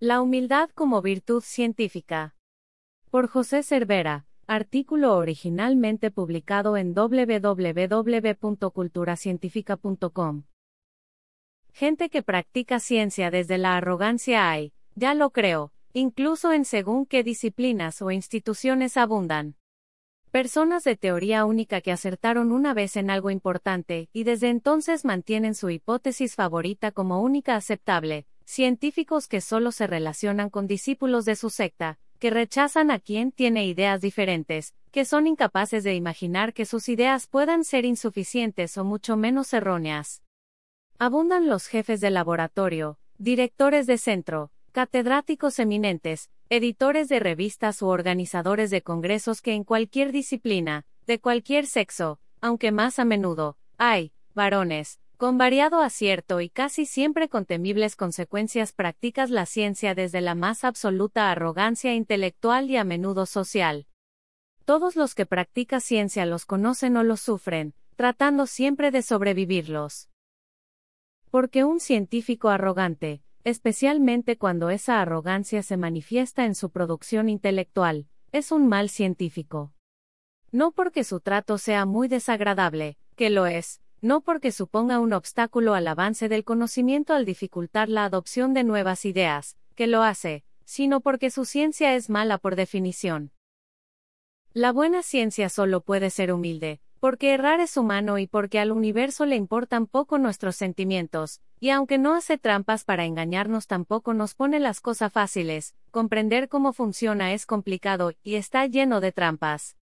La humildad como virtud científica. Por José Cervera, artículo originalmente publicado en www.culturacientifica.com. Gente que practica ciencia desde la arrogancia hay, ya lo creo, incluso en según qué disciplinas o instituciones abundan. Personas de teoría única que acertaron una vez en algo importante y desde entonces mantienen su hipótesis favorita como única aceptable, científicos que solo se relacionan con discípulos de su secta, que rechazan a quien tiene ideas diferentes, que son incapaces de imaginar que sus ideas puedan ser insuficientes o mucho menos erróneas. Abundan los jefes de laboratorio, directores de centro, catedráticos eminentes, editores de revistas u organizadores de congresos que en cualquier disciplina, de cualquier sexo, aunque más a menudo, hay, varones, con variado acierto y casi siempre con temibles consecuencias practicas la ciencia desde la más absoluta arrogancia intelectual y a menudo social. Todos los que practican ciencia los conocen o los sufren, tratando siempre de sobrevivirlos. Porque un científico arrogante, especialmente cuando esa arrogancia se manifiesta en su producción intelectual, es un mal científico. No porque su trato sea muy desagradable, que lo es, no porque suponga un obstáculo al avance del conocimiento al dificultar la adopción de nuevas ideas, que lo hace, sino porque su ciencia es mala por definición. La buena ciencia solo puede ser humilde, porque errar es humano y porque al universo le importan poco nuestros sentimientos, y aunque no hace trampas para engañarnos tampoco nos pone las cosas fáciles, comprender cómo funciona es complicado y está lleno de trampas.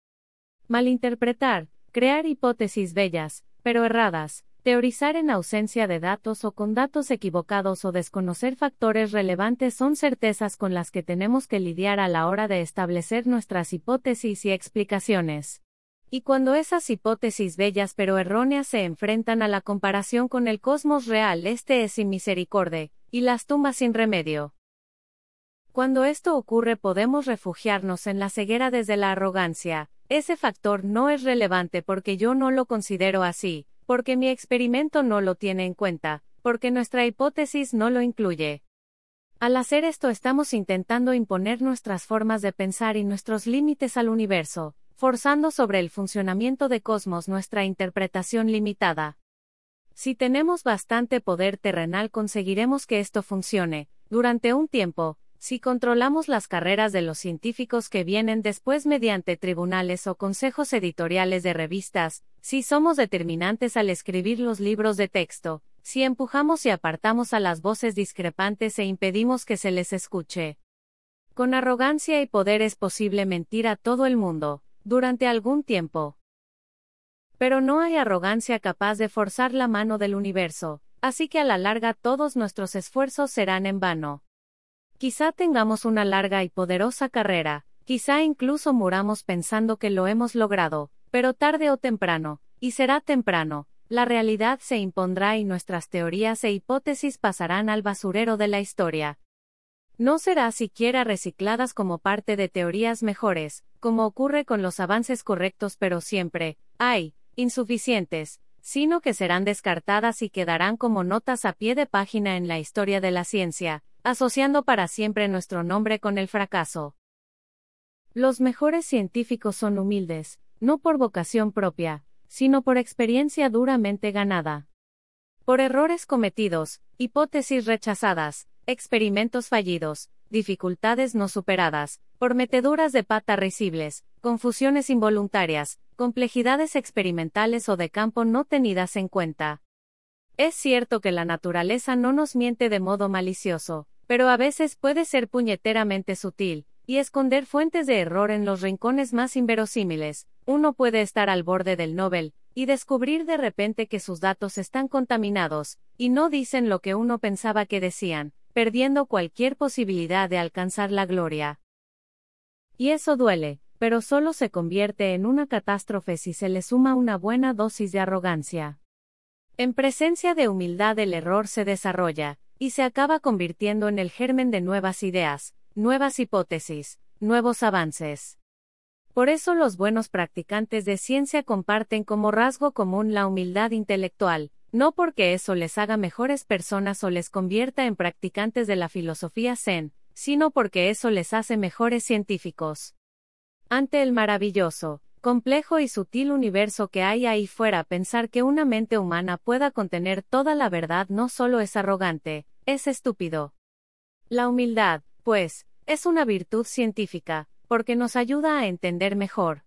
Malinterpretar, crear hipótesis bellas, pero erradas, teorizar en ausencia de datos o con datos equivocados o desconocer factores relevantes son certezas con las que tenemos que lidiar a la hora de establecer nuestras hipótesis y explicaciones. Y cuando esas hipótesis bellas pero erróneas se enfrentan a la comparación con el cosmos real, este es sin misericordia, y las tumbas sin remedio. Cuando esto ocurre podemos refugiarnos en la ceguera desde la arrogancia, ese factor no es relevante porque yo no lo considero así, porque mi experimento no lo tiene en cuenta, porque nuestra hipótesis no lo incluye. Al hacer esto estamos intentando imponer nuestras formas de pensar y nuestros límites al universo, forzando sobre el funcionamiento de cosmos nuestra interpretación limitada. Si tenemos bastante poder terrenal conseguiremos que esto funcione, durante un tiempo, si controlamos las carreras de los científicos que vienen después mediante tribunales o consejos editoriales de revistas, si somos determinantes al escribir los libros de texto, si empujamos y apartamos a las voces discrepantes e impedimos que se les escuche. Con arrogancia y poder es posible mentir a todo el mundo, durante algún tiempo. Pero no hay arrogancia capaz de forzar la mano del universo, así que a la larga todos nuestros esfuerzos serán en vano. Quizá tengamos una larga y poderosa carrera, quizá incluso muramos pensando que lo hemos logrado, pero tarde o temprano, y será temprano, la realidad se impondrá y nuestras teorías e hipótesis pasarán al basurero de la historia. No será siquiera recicladas como parte de teorías mejores, como ocurre con los avances correctos pero siempre, hay, insuficientes, sino que serán descartadas y quedarán como notas a pie de página en la historia de la ciencia, asociando para siempre nuestro nombre con el fracaso. Los mejores científicos son humildes, no por vocación propia, sino por experiencia duramente ganada. Por errores cometidos, hipótesis rechazadas, experimentos fallidos, dificultades no superadas, por meteduras de pata risibles, confusiones involuntarias, complejidades experimentales o de campo no tenidas en cuenta. Es cierto que la naturaleza no nos miente de modo malicioso, pero a veces puede ser puñeteramente sutil, y esconder fuentes de error en los rincones más inverosímiles. Uno puede estar al borde del Nobel, y descubrir de repente que sus datos están contaminados, y no dicen lo que uno pensaba que decían, perdiendo cualquier posibilidad de alcanzar la gloria. Y eso duele, pero solo se convierte en una catástrofe si se le suma una buena dosis de arrogancia. En presencia de humildad el error se desarrolla, y se acaba convirtiendo en el germen de nuevas ideas, nuevas hipótesis, nuevos avances. Por eso los buenos practicantes de ciencia comparten como rasgo común la humildad intelectual, no porque eso les haga mejores personas o les convierta en practicantes de la filosofía zen, sino porque eso les hace mejores científicos. Ante el maravilloso, complejo y sutil universo que hay ahí fuera, pensar que una mente humana pueda contener toda la verdad no solo es arrogante, es estúpido. La humildad, pues, es una virtud científica, porque nos ayuda a entender mejor